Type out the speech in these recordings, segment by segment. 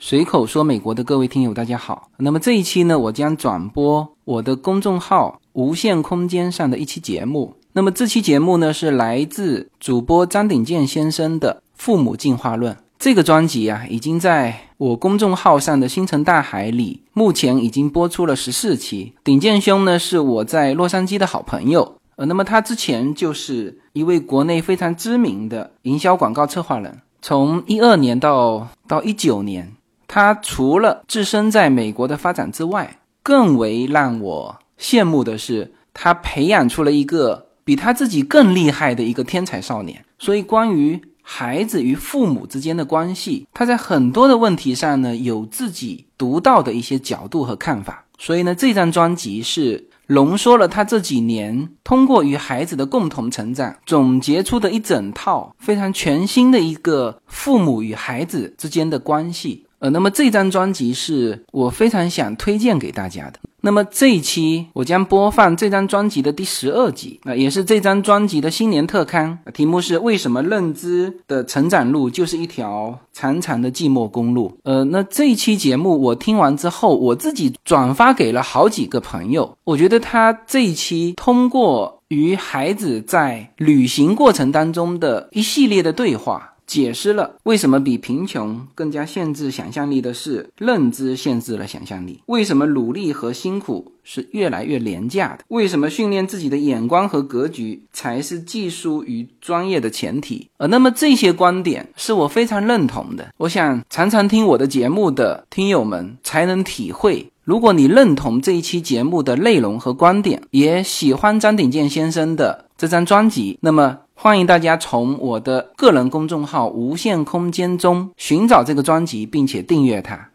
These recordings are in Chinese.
随口说美国的各位听友，大家好。那么这一期呢，我将转播我的公众号“无限空间”上的一期节目。那么这期节目呢，是来自主播张鼎健先生的《父母进化论》这个专辑啊，已经在我公众号上的星辰大海里，目前已经播出了十四期。鼎健兄呢，是我在洛杉矶的好朋友，呃，那么他之前就是一位国内非常知名的营销广告策划人，从一二年到到一九年。他除了置身在美国的发展之外，更为让我羡慕的是，他培养出了一个比他自己更厉害的一个天才少年。所以，关于孩子与父母之间的关系，他在很多的问题上呢，有自己独到的一些角度和看法。所以呢，这张专辑是浓缩了他这几年通过与孩子的共同成长总结出的一整套非常全新的一个父母与孩子之间的关系。呃，那么这张专辑是我非常想推荐给大家的。那么这一期我将播放这张专辑的第十二集，啊，也是这张专辑的新年特刊，题目是为什么认知的成长路就是一条长长的寂寞公路。呃，那这一期节目我听完之后，我自己转发给了好几个朋友，我觉得他这一期通过与孩子在旅行过程当中的一系列的对话。解释了为什么比贫穷更加限制想象力的是认知限制了想象力？为什么努力和辛苦是越来越廉价的？为什么训练自己的眼光和格局才是技术与专业的前提？呃，那么这些观点是我非常认同的。我想常常听我的节目的听友们才能体会。如果你认同这一期节目的内容和观点，也喜欢张鼎健先生的这张专辑，那么。欢迎大家从我的个人公众号“无限空间”中寻找这个专辑，并且订阅它。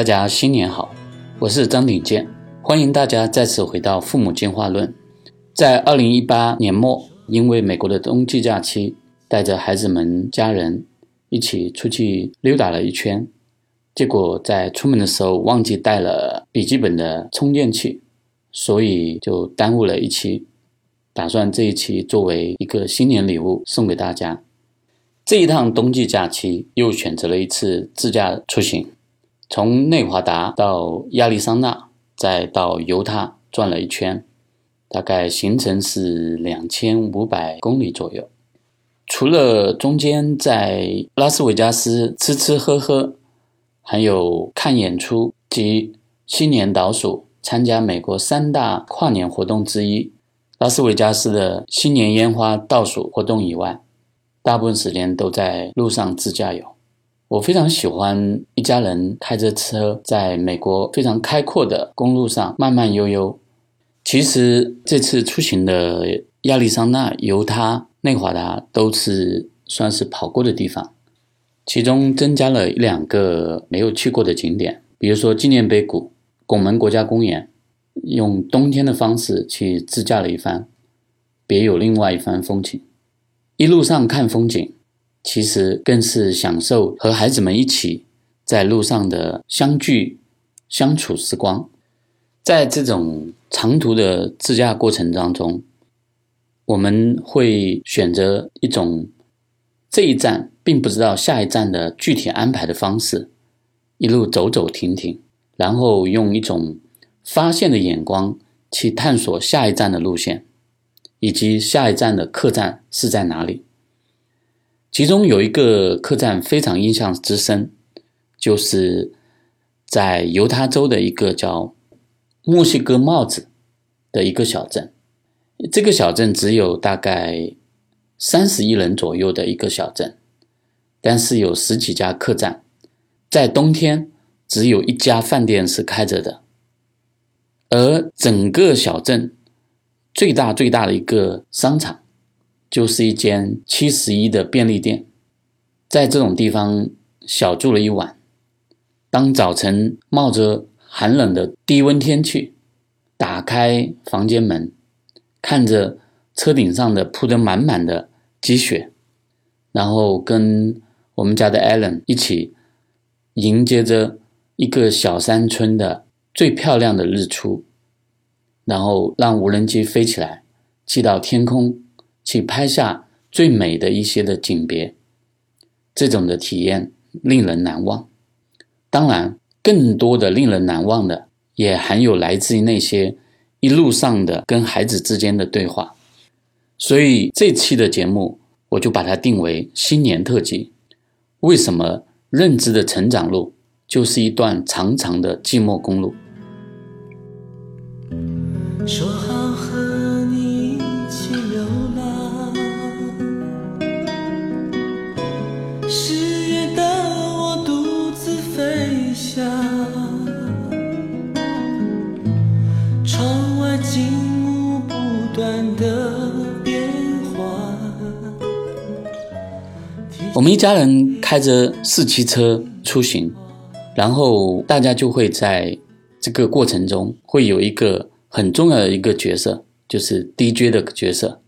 大家新年好。我是张鼎健，欢迎大家再次回到《父母进化论》。在二零一八年末，因为美国的冬季假期，带着孩子们家人一起出去溜达了一圈，结果在出门的时候忘记带了笔记本的充电器，所以就耽误了一期。打算这一期作为一个新年礼物送给大家。这一趟冬季假期又选择了一次自驾出行。从内华达到亚利桑那，再到犹他转了一圈，大概行程是两千五百公里左右。除了中间在拉斯维加斯吃吃喝喝，还有看演出及新年倒数，参加美国三大跨年活动之一——拉斯维加斯的新年烟花倒数活动以外，大部分时间都在路上自驾游。我非常喜欢一家人开着车在美国非常开阔的公路上慢慢悠悠。其实这次出行的亚利桑那、犹他、内华达都是算是跑过的地方，其中增加了一两个没有去过的景点，比如说纪念碑谷、拱门国家公园，用冬天的方式去自驾了一番，别有另外一番风情。一路上看风景。其实更是享受和孩子们一起在路上的相聚、相处时光。在这种长途的自驾过程当中，我们会选择一种这一站并不知道下一站的具体安排的方式，一路走走停停，然后用一种发现的眼光去探索下一站的路线，以及下一站的客栈是在哪里。其中有一个客栈非常印象之深，就是在犹他州的一个叫墨西哥帽子的一个小镇。这个小镇只有大概三十亿人左右的一个小镇，但是有十几家客栈。在冬天，只有一家饭店是开着的，而整个小镇最大最大的一个商场。就是一间七十一的便利店，在这种地方小住了一晚。当早晨冒着寒冷的低温天气，打开房间门，看着车顶上的铺得满满的积雪，然后跟我们家的 Allen 一起迎接着一个小山村的最漂亮的日出，然后让无人机飞起来，寄到天空去拍下最美的一些的景别，这种的体验令人难忘。当然，更多的令人难忘的，也含有来自于那些一路上的跟孩子之间的对话。所以这期的节目，我就把它定为新年特辑。为什么认知的成长路就是一段长长的寂寞公路？说我们一家人开着四驱车出行，然后大家就会在这个过程中会有一个很重要的一个角色，就是 DJ 的角色。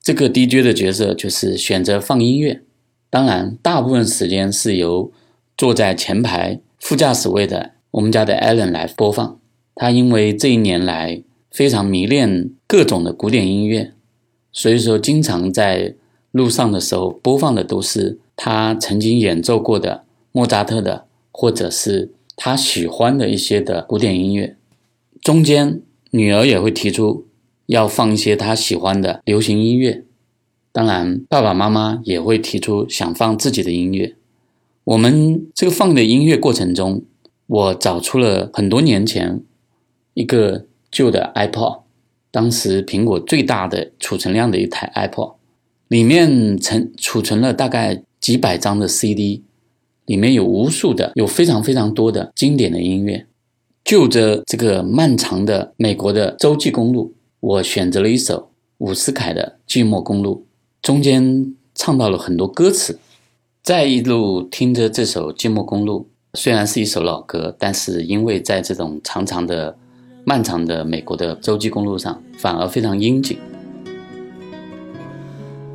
这个 DJ 的角色就是选择放音乐，当然大部分时间是由坐在前排副驾驶位的我们家的 Allen 来播放。他因为这一年来非常迷恋各种的古典音乐，所以说经常在路上的时候播放的都是他曾经演奏过的莫扎特的，或者是他喜欢的一些的古典音乐。中间女儿也会提出要放一些她喜欢的流行音乐，当然爸爸妈妈也会提出想放自己的音乐。我们这个放的音乐过程中，我找出了很多年前一个旧的 iPod，当时苹果最大的储存量的一台 iPod。里面存储存了大概几百张的 CD，里面有无数的、有非常非常多的经典的音乐。就着这个漫长的美国的洲际公路，我选择了一首伍思凯的《寂寞公路》，中间唱到了很多歌词。再一路听着这首《寂寞公路》，虽然是一首老歌，但是因为在这种长长的、漫长的美国的洲际公路上，反而非常应景。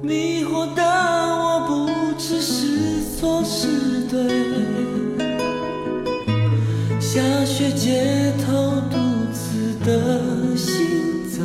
迷惑的我不知是错是对，下雪街头独自的行走，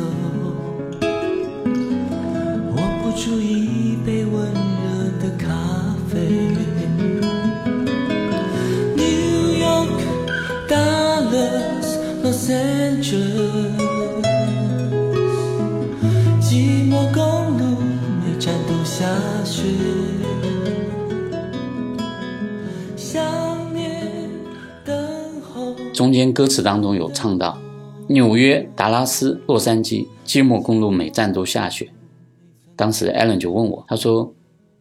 中间歌词当中有唱到纽约、达拉斯、洛杉矶，寂寞公路每站都下雪。当时 Allen 就问我，他说：“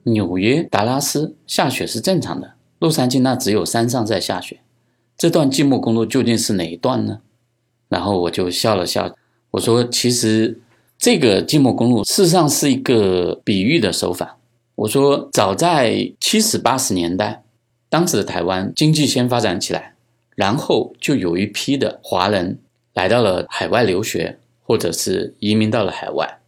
纽约、达拉斯下雪是正常的，洛杉矶那只有山上在下雪。这段寂寞公路究竟是哪一段呢？”然后我就笑了笑，我说：“其实这个寂寞公路事实上是一个比喻的手法。我说，早在七十八十年代，当时的台湾经济先发展起来。”然后就有一批的华人来到了海外留学，或者是移民到了海外。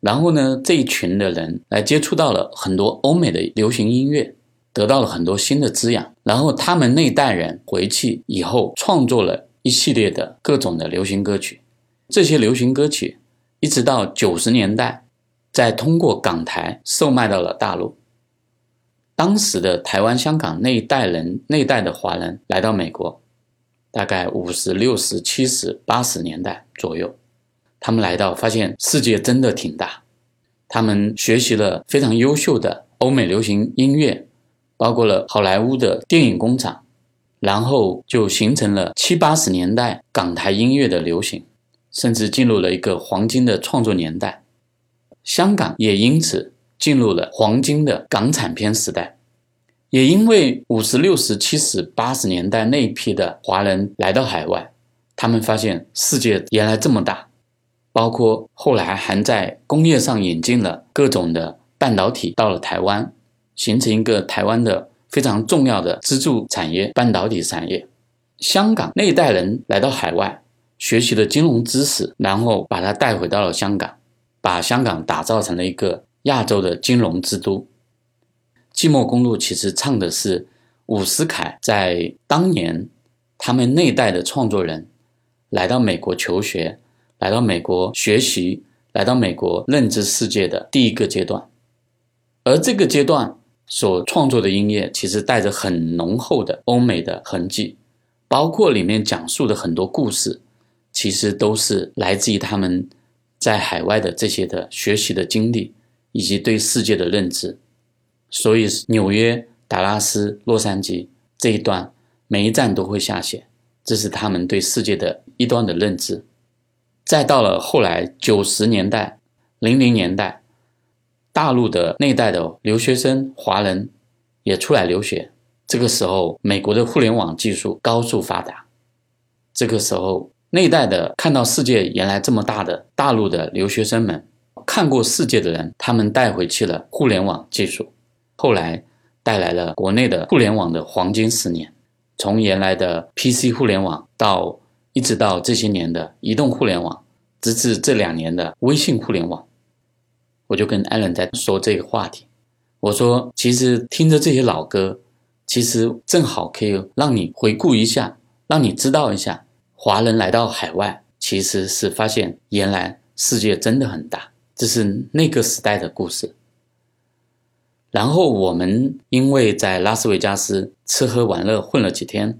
然后呢，这一群的人来接触到了很多欧美的流行音乐，得到了很多新的滋养。然后他们那一代人回去以后，创作了一系列的各种的流行歌曲。这些流行歌曲一直到九十年代，再通过港台售卖到了大陆。当时的台湾、香港那一代人，那一代的华人来到美国。大概五十六十七十八十年代左右，他们来到，发现世界真的挺大。他们学习了非常优秀的欧美流行音乐，包括了好莱坞的电影工厂，然后就形成了七八十年代港台音乐的流行，甚至进入了一个黄金的创作年代。香港也因此进入了黄金的港产片时代。也因为五十六十七十八十年代那一批的华人来到海外，他们发现世界原来这么大，包括后来还在工业上引进了各种的半导体到了台湾，形成一个台湾的非常重要的支柱产业——半导体产业。香港那一代人来到海外，学习了金融知识，然后把它带回到了香港，把香港打造成了一个亚洲的金融之都。寂寞公路其实唱的是伍思凯在当年他们那代的创作人来到美国求学，来到美国学习，来到美国认知世界的第一个阶段。而这个阶段所创作的音乐，其实带着很浓厚的欧美的痕迹，包括里面讲述的很多故事，其实都是来自于他们在海外的这些的学习的经历，以及对世界的认知。所以，纽约、达拉斯、洛杉矶这一段，每一站都会下雪，这是他们对世界的一端的认知。再到了后来九十年代、零零年代，大陆的那一代的留学生华人也出来留学。这个时候，美国的互联网技术高速发达。这个时候，那一代的看到世界原来这么大的大陆的留学生们，看过世界的人，他们带回去了互联网技术。后来带来了国内的互联网的黄金十年，从原来的 PC 互联网到一直到这些年的移动互联网，直至这两年的微信互联网，我就跟艾伦在说这个话题。我说，其实听着这些老歌，其实正好可以让你回顾一下，让你知道一下，华人来到海外其实是发现原来世界真的很大，这是那个时代的故事。然后我们因为在拉斯维加斯吃喝玩乐混了几天，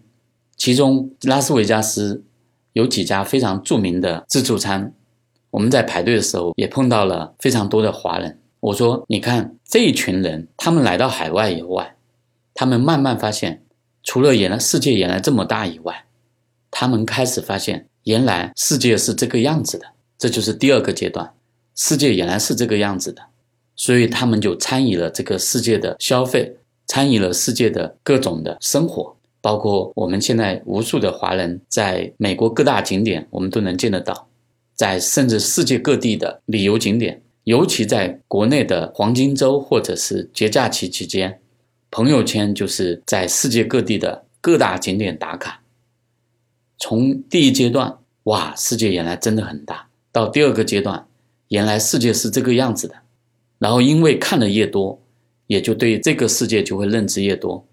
其中拉斯维加斯有几家非常著名的自助餐，我们在排队的时候也碰到了非常多的华人。我说：“你看这一群人，他们来到海外以外，他们慢慢发现，除了原来世界原来这么大以外，他们开始发现原来世界是这个样子的。这就是第二个阶段，世界原来是这个样子的。”所以他们就参与了这个世界的消费，参与了世界的各种的生活，包括我们现在无数的华人在美国各大景点，我们都能见得到，在甚至世界各地的旅游景点，尤其在国内的黄金周或者是节假期期间，朋友圈就是在世界各地的各大景点打卡。从第一阶段，哇，世界原来真的很大，到第二个阶段，原来世界是这个样子的。然后，因为看的越多，也就对这个世界就会认知越多。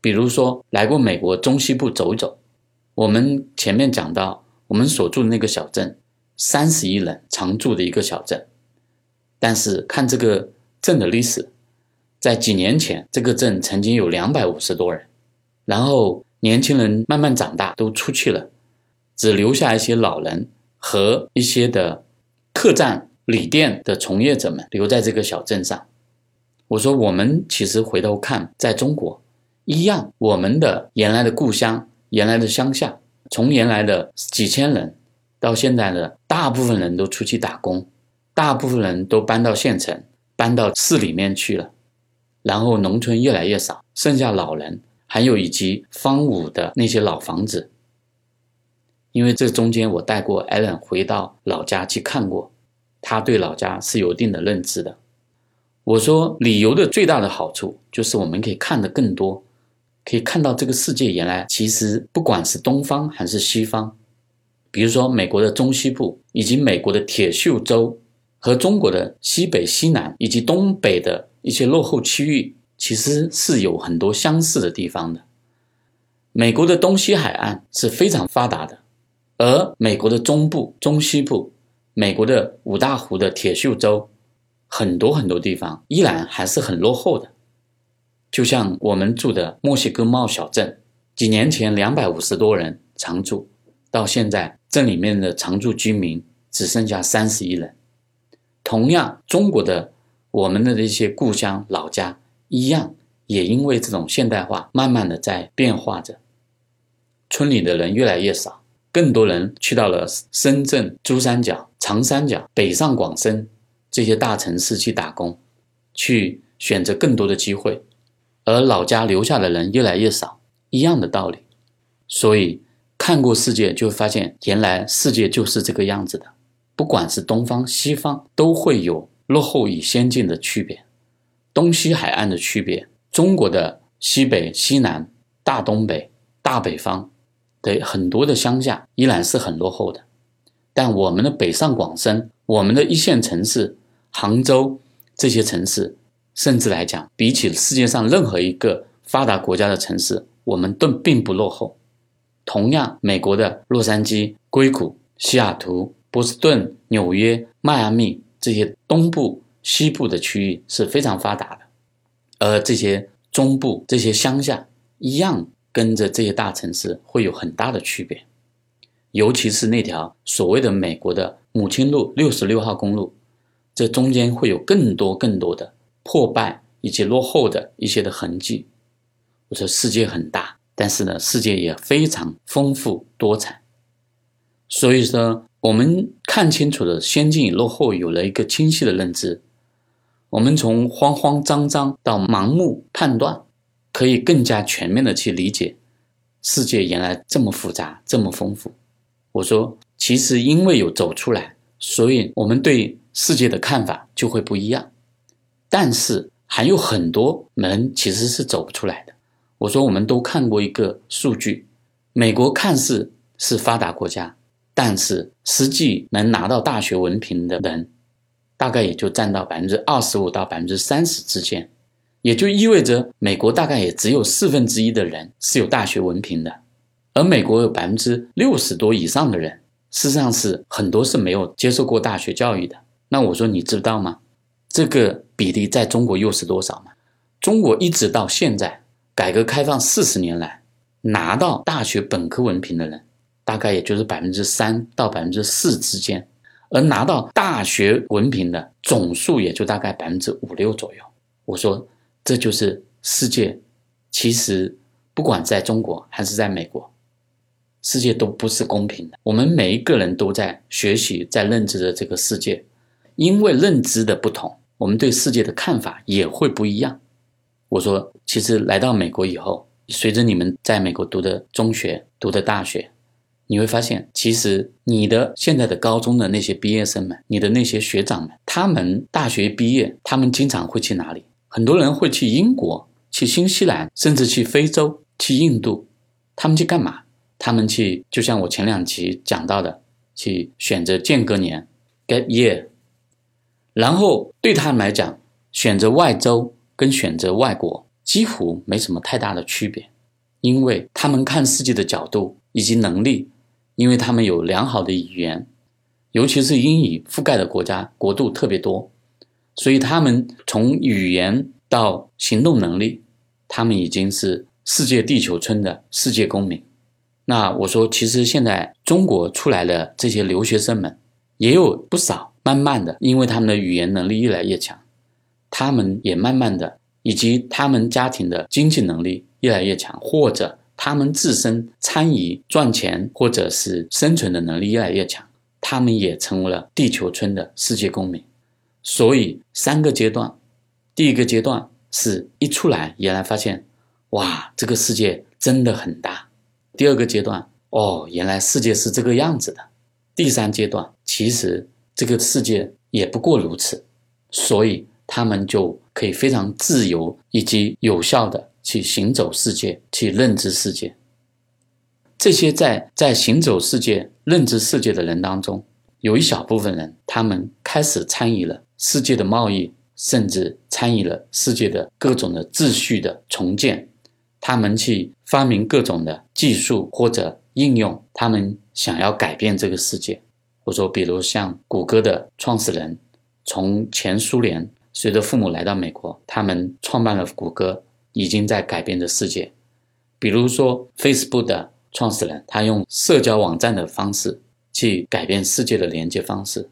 比如说，来过美国中西部走一走，我们前面讲到，我们所住的那个小镇，三十亿人常住的一个小镇。但是看这个镇的历史，在几年前，这个镇曾经有两百五十多人，然后年轻人慢慢长大都出去了，只留下一些老人和一些的客栈。旅店的从业者们留在这个小镇上。我说，我们其实回头看，在中国一样，我们的原来的故乡、原来的乡下，从原来的几千人，到现在的大部分人都出去打工，大部分人都搬到县城、搬到市里面去了，然后农村越来越少，剩下老人，还有以及荒芜的那些老房子。因为这中间我带过艾伦回到老家去看过。他对老家是有一定的认知的。我说，旅游的最大的好处就是我们可以看得更多，可以看到这个世界原来其实不管是东方还是西方，比如说美国的中西部，以及美国的铁锈州和中国的西北、西南以及东北的一些落后区域，其实是有很多相似的地方的。美国的东西海岸是非常发达的，而美国的中部、中西部。美国的五大湖的铁锈州，很多很多地方依然还是很落后的。就像我们住的墨西哥帽小镇，几年前两百五十多人常住，到现在镇里面的常住居民只剩下三十一人。同样，中国的我们的这些故乡老家一样，也因为这种现代化，慢慢的在变化着，村里的人越来越少。更多人去到了深圳、珠三角、长三角、北上广深这些大城市去打工，去选择更多的机会，而老家留下的人越来越少，一样的道理。所以看过世界，就发现原来世界就是这个样子的。不管是东方、西方，都会有落后与先进的区别，东西海岸的区别，中国的西北、西南、大东北、大北方。的很多的乡下依然是很落后的，但我们的北上广深，我们的一线城市，杭州这些城市，甚至来讲，比起世界上任何一个发达国家的城市，我们都并不落后。同样，美国的洛杉矶、硅谷、西雅图、波士顿、纽约、迈阿密这些东部、西部的区域是非常发达的，而这些中部、这些乡下一样跟着这些大城市会有很大的区别。尤其是那条所谓的美国的母亲路六十六号公路，这中间会有更多更多的破败以及落后的一些的痕迹。我说世界很大。但是呢，世界也非常丰富多彩，所以说我们看清楚了先进与落后，有了一个清晰的认知，我们从慌慌张张到盲目判断，可以更加全面的去理解世界原来这么复杂，这么丰富。我说，其实因为有走出来，所以我们对世界的看法就会不一样，但是还有很多门其实是走不出来的。我说，我们都看过一个数据，美国看似是发达国家，但是实际能拿到大学文凭的人，大概也就占到百分之二十五到百分之三十之间，也就意味着美国大概也只有四分之一的人是有大学文凭的，而美国有百分之六十多以上的人，事实上是很多是没有接受过大学教育的。那我说，你知道吗？这个比例在中国又是多少呢？中国一直到现在。改革开放四十年来，拿到大学本科文凭的人，大概也就是百分之三到百分之四之间，而拿到大学文凭的总数也就大概百分之五六左右。我说，这就是世界。其实，不管在中国还是在美国，世界都不是公平的。我们每一个人都在学习，在认知着这个世界，因为认知的不同，我们对世界的看法也会不一样。我说，其实来到美国以后，随着你们在美国读的中学、读的大学，你会发现，其实你的现在的高中的那些毕业生们，你的那些学长们，他们大学毕业，他们经常会去哪里？很多人会去英国、去新西兰，甚至去非洲、去印度。他们去干嘛？他们去，就像我前两期讲到的，去选择间隔年 （gap year），然后对他们来讲，选择外州。跟选择外国几乎没什么太大的区别，因为他们看世界的角度以及能力，因为他们有良好的语言，尤其是英语覆盖的国家国度特别多，所以他们从语言到行动能力，他们已经是世界地球村的世界公民。那我说，其实现在中国出来的这些留学生们也有不少，慢慢的，因为他们的语言能力越来越强。他们也慢慢的，以及他们家庭的经济能力越来越强，或者他们自身参与赚钱或者是生存的能力越来越强，他们也成为了地球村的世界公民。所以三个阶段，第一个阶段是一出来，原来发现，哇，这个世界真的很大。第二个阶段，哦，原来世界是这个样子的。第三阶段，其实这个世界也不过如此。所以。他们就可以非常自由以及有效的去行走世界，去认知世界。这些在在行走世界、认知世界的人当中，有一小部分人，他们开始参与了世界的贸易，甚至参与了世界的各种的秩序的重建。他们去发明各种的技术或者应用，他们想要改变这个世界。我说，比如像谷歌的创始人，从前苏联。随着父母来到美国，他们创办了谷歌，已经在改变着世界。比如说，Facebook 的创始人，他用社交网站的方式去改变世界的连接方式。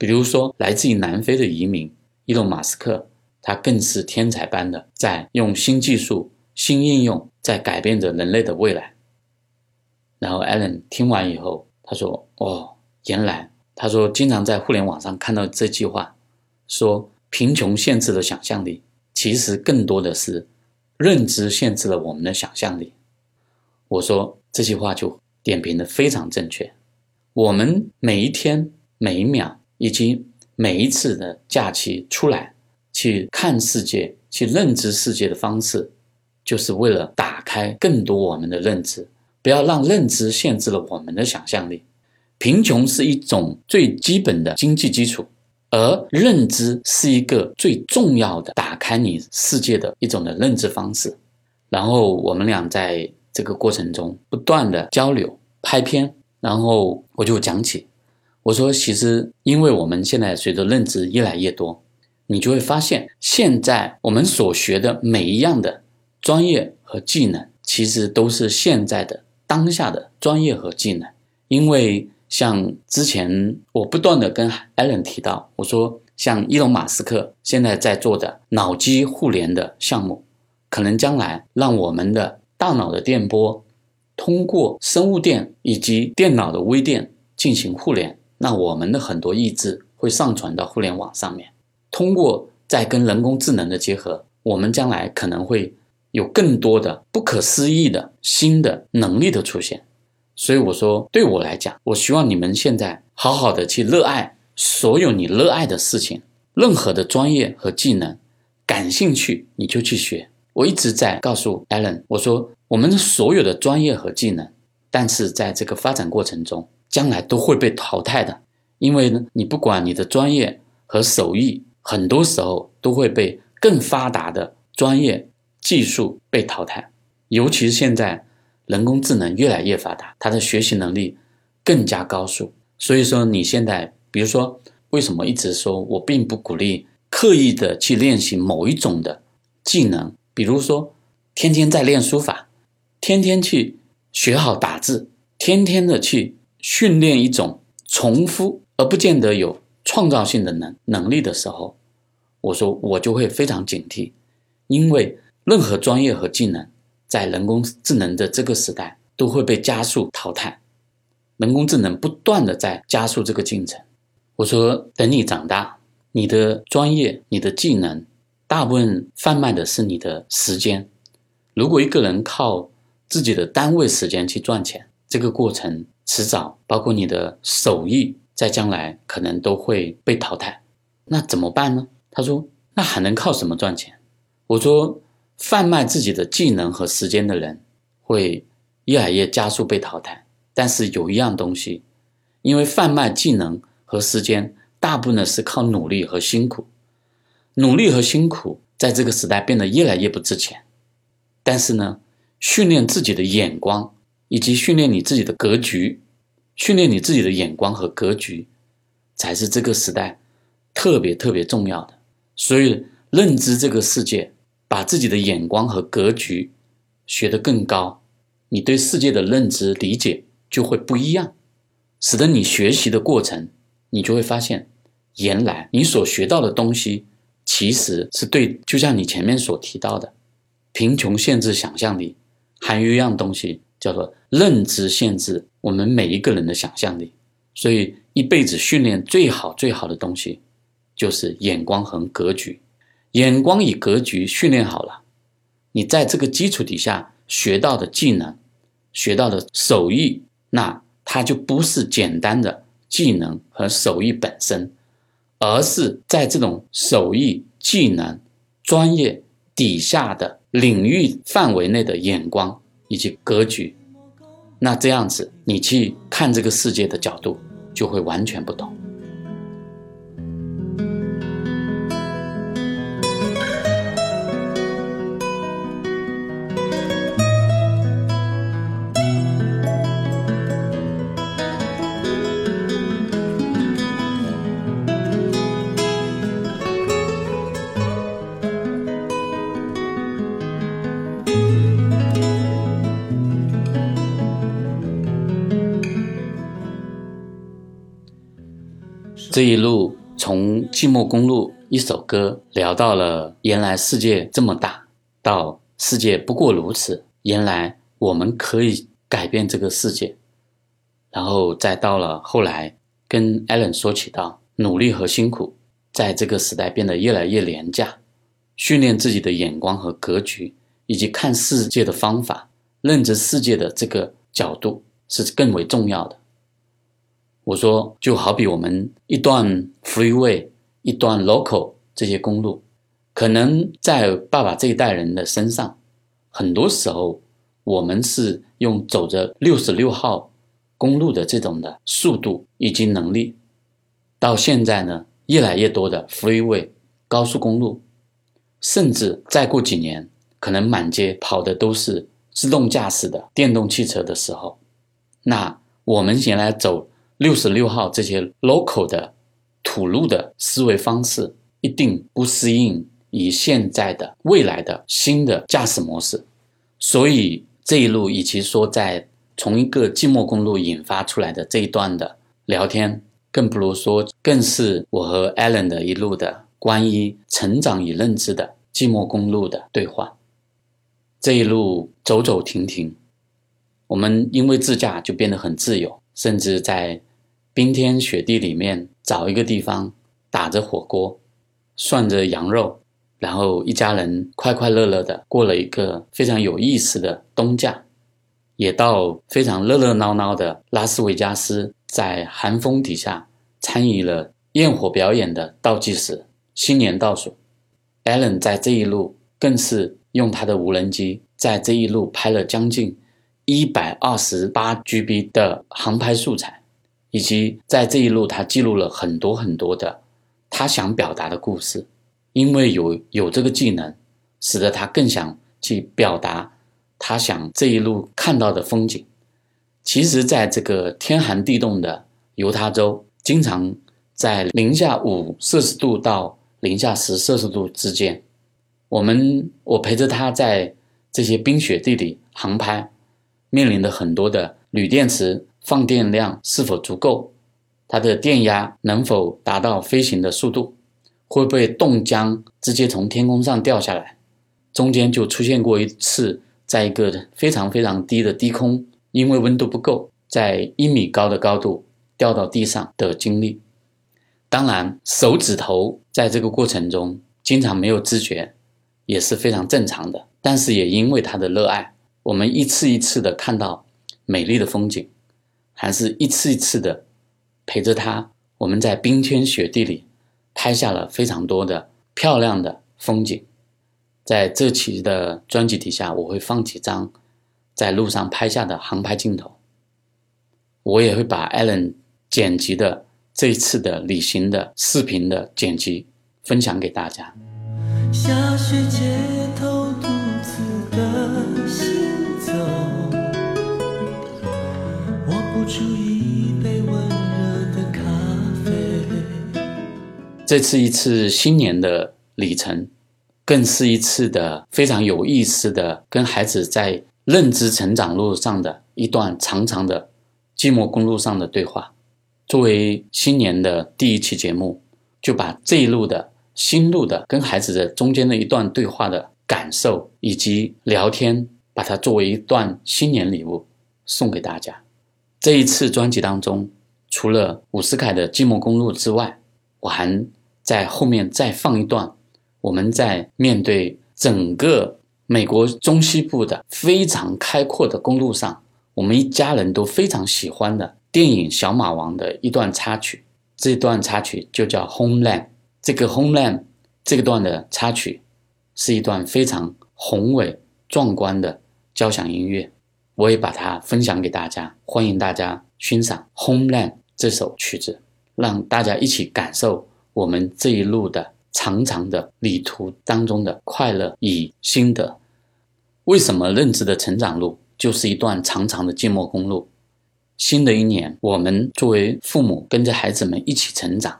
比如说，来自于南非的移民伊隆·马斯克，他更是天才般的在用新技术、新应用在改变着人类的未来。然后，Allen 听完以后，他说：“哦，原来他说经常在互联网上看到这句话，说。”贫穷限制了想象力，其实更多的是认知限制了我们的想象力。我说这句话就点评的非常正确。我们每一天、每一秒以及每一次的假期出来去看世界、去认知世界的方式，就是为了打开更多我们的认知，不要让认知限制了我们的想象力。贫穷是一种最基本的经济基础，而认知是一个最重要的打开你世界的一种的认知方式。然后我们俩在这个过程中不断的交流、拍片，然后我就讲起，我说其实因为我们现在随着认知越来越多，你就会发现现在我们所学的每一样的专业和技能，其实都是现在的当下的专业和技能，因为。像之前我不断的跟艾伦提到，我说像伊隆马斯克现在在做的脑机互联的项目，可能将来让我们的大脑的电波通过生物电以及电脑的微电进行互联，那我们的很多意志会上传到互联网上面，通过再跟人工智能的结合，我们将来可能会有更多的不可思议的新的能力的出现。所以我说，对我来讲，我希望你们现在好好的去热爱所有你热爱的事情，任何的专业和技能，感兴趣你就去学。我一直在告诉 Allen，我说我们的所有的专业和技能，但是在这个发展过程中，将来都会被淘汰的，因为呢，你不管你的专业和手艺，很多时候都会被更发达的专业技术被淘汰，尤其是现在。人工智能越来越发达，它的学习能力更加高速。所以说，你现在，比如说，为什么一直说我并不鼓励刻意的去练习某一种的技能？比如说，天天在练书法，天天去学好打字，天天的去训练一种重复而不见得有创造性的能能力的时候，我说我就会非常警惕，因为任何专业和技能。在人工智能的这个时代，都会被加速淘汰。人工智能不断的在加速这个进程。我说，等你长大，你的专业、你的技能，大部分贩卖的是你的时间。如果一个人靠自己的单位时间去赚钱，这个过程迟早，包括你的手艺，在将来可能都会被淘汰。那怎么办呢？他说，那还能靠什么赚钱？我说。贩卖自己的技能和时间的人，会越来越加速被淘汰。但是有一样东西，因为贩卖技能和时间，大部分是靠努力和辛苦。努力和辛苦在这个时代变得越来越不值钱。但是呢，训练自己的眼光，以及训练你自己的格局，训练你自己的眼光和格局，才是这个时代特别特别重要的。所以，认知这个世界。把自己的眼光和格局学得更高，你对世界的认知理解就会不一样，使得你学习的过程，你就会发现，原来你所学到的东西其实是对。就像你前面所提到的，贫穷限制想象力，还有一样东西叫做认知限制我们每一个人的想象力。所以一辈子训练最好最好的东西，就是眼光和格局。眼光与格局训练好了，你在这个基础底下学到的技能、学到的手艺，那它就不是简单的技能和手艺本身，而是在这种手艺、技能、专业底下的领域范围内的眼光以及格局。那这样子，你去看这个世界的角度就会完全不同。这一路从《寂寞公路》一首歌聊到了原来世界这么大，到世界不过如此，原来我们可以改变这个世界，然后再到了后来跟艾伦说起到努力和辛苦，在这个时代变得越来越廉价，训练自己的眼光和格局，以及看世界的方法，认知世界的这个角度是更为重要的。我说，就好比我们一段 freeway，一段 local 这些公路，可能在爸爸这一代人的身上，很多时候我们是用走着六十六号公路的这种的速度以及能力。到现在呢，越来越多的 freeway 高速公路，甚至再过几年，可能满街跑的都是自动驾驶的电动汽车的时候，那我们原来走六十六号这些 local 的土路的思维方式，一定不适应以现在的未来的新的驾驶模式。所以这一路，与其说在从一个寂寞公路引发出来的这一段的聊天。更不如说，更是我和 Allen 的一路的关于成长与认知的寂寞公路的对话。这一路走走停停，我们因为自驾就变得很自由，甚至在冰天雪地里面找一个地方打着火锅，涮着羊肉，然后一家人快快乐乐的过了一个非常有意思的冬假，也到非常热热闹闹的拉斯维加斯。在寒风底下参与了焰火表演的倒计时新年倒数，Allen 在这一路更是用他的无人机在这一路拍了将近一百二十八 GB 的航拍素材，以及在这一路他记录了很多很多的他想表达的故事，因为有有这个技能，使得他更想去表达他想这一路看到的风景。其实，在这个天寒地冻的犹他州，经常在零下五摄氏度到零下十摄氏度之间，我们我陪着他在这些冰雪地里航拍，面临的很多的铝电池放电量是否足够，它的电压能否达到飞行的速度，会不会冻僵直接从天空上掉下来，中间就出现过一次，在一个非常非常低的低空。因为温度不够，在一米高的高度掉到地上的经历，当然手指头在这个过程中经常没有知觉，也是非常正常的。但是也因为他的热爱，我们一次一次的看到美丽的风景，还是一次一次的陪着他，我们在冰天雪地里拍下了非常多的漂亮的风景。在这期的专辑底下，我会放几张。在路上拍下的航拍镜头，我也会把 Allen 剪辑的这一次的旅行的视频的剪辑分享给大家。下雪这次一次新年的旅程，更是一次的非常有意思的跟孩子在。认知成长路上的一段长长的寂寞公路上的对话，作为新年的第一期节目，就把这一路的新路的跟孩子的中间的一段对话的感受以及聊天，把它作为一段新年礼物送给大家。这一次专辑当中，除了伍思凯的寂寞公路之外，我还在后面再放一段，我们在面对整个。美国中西部的非常开阔的公路上，我们一家人都非常喜欢的电影《小马王》的一段插曲。这段插曲就叫《Homeland》。这个《Homeland》这个段的插曲，是一段非常宏伟壮观的交响音乐。我也把它分享给大家，欢迎大家欣赏《Homeland》这首曲子，让大家一起感受我们这一路的长长的旅途当中的快乐与心得。为什么认知的成长路就是一段长长的寂寞公路？新的一年，我们作为父母跟着孩子们一起成长，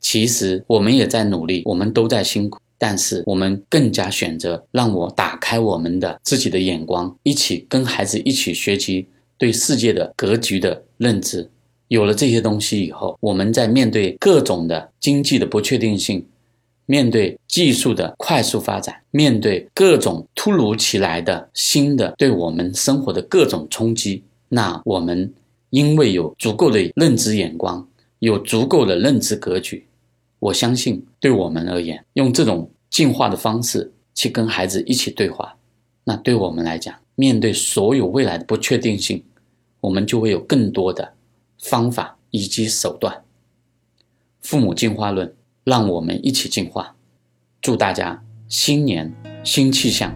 其实我们也在努力，我们都在辛苦，但是我们更加选择让我打开我们的自己的眼光，一起跟孩子一起学习对世界的格局的认知。有了这些东西以后，我们在面对各种的经济的不确定性。面对技术的快速发展，面对各种突如其来的新的对我们生活的各种冲击，那我们因为有足够的认知眼光，有足够的认知格局，我相信对我们而言，用这种进化的方式去跟孩子一起对话，那对我们来讲，面对所有未来的不确定性，我们就会有更多的方法以及手段。父母进化论。让我们一起进化，祝大家新年新气象。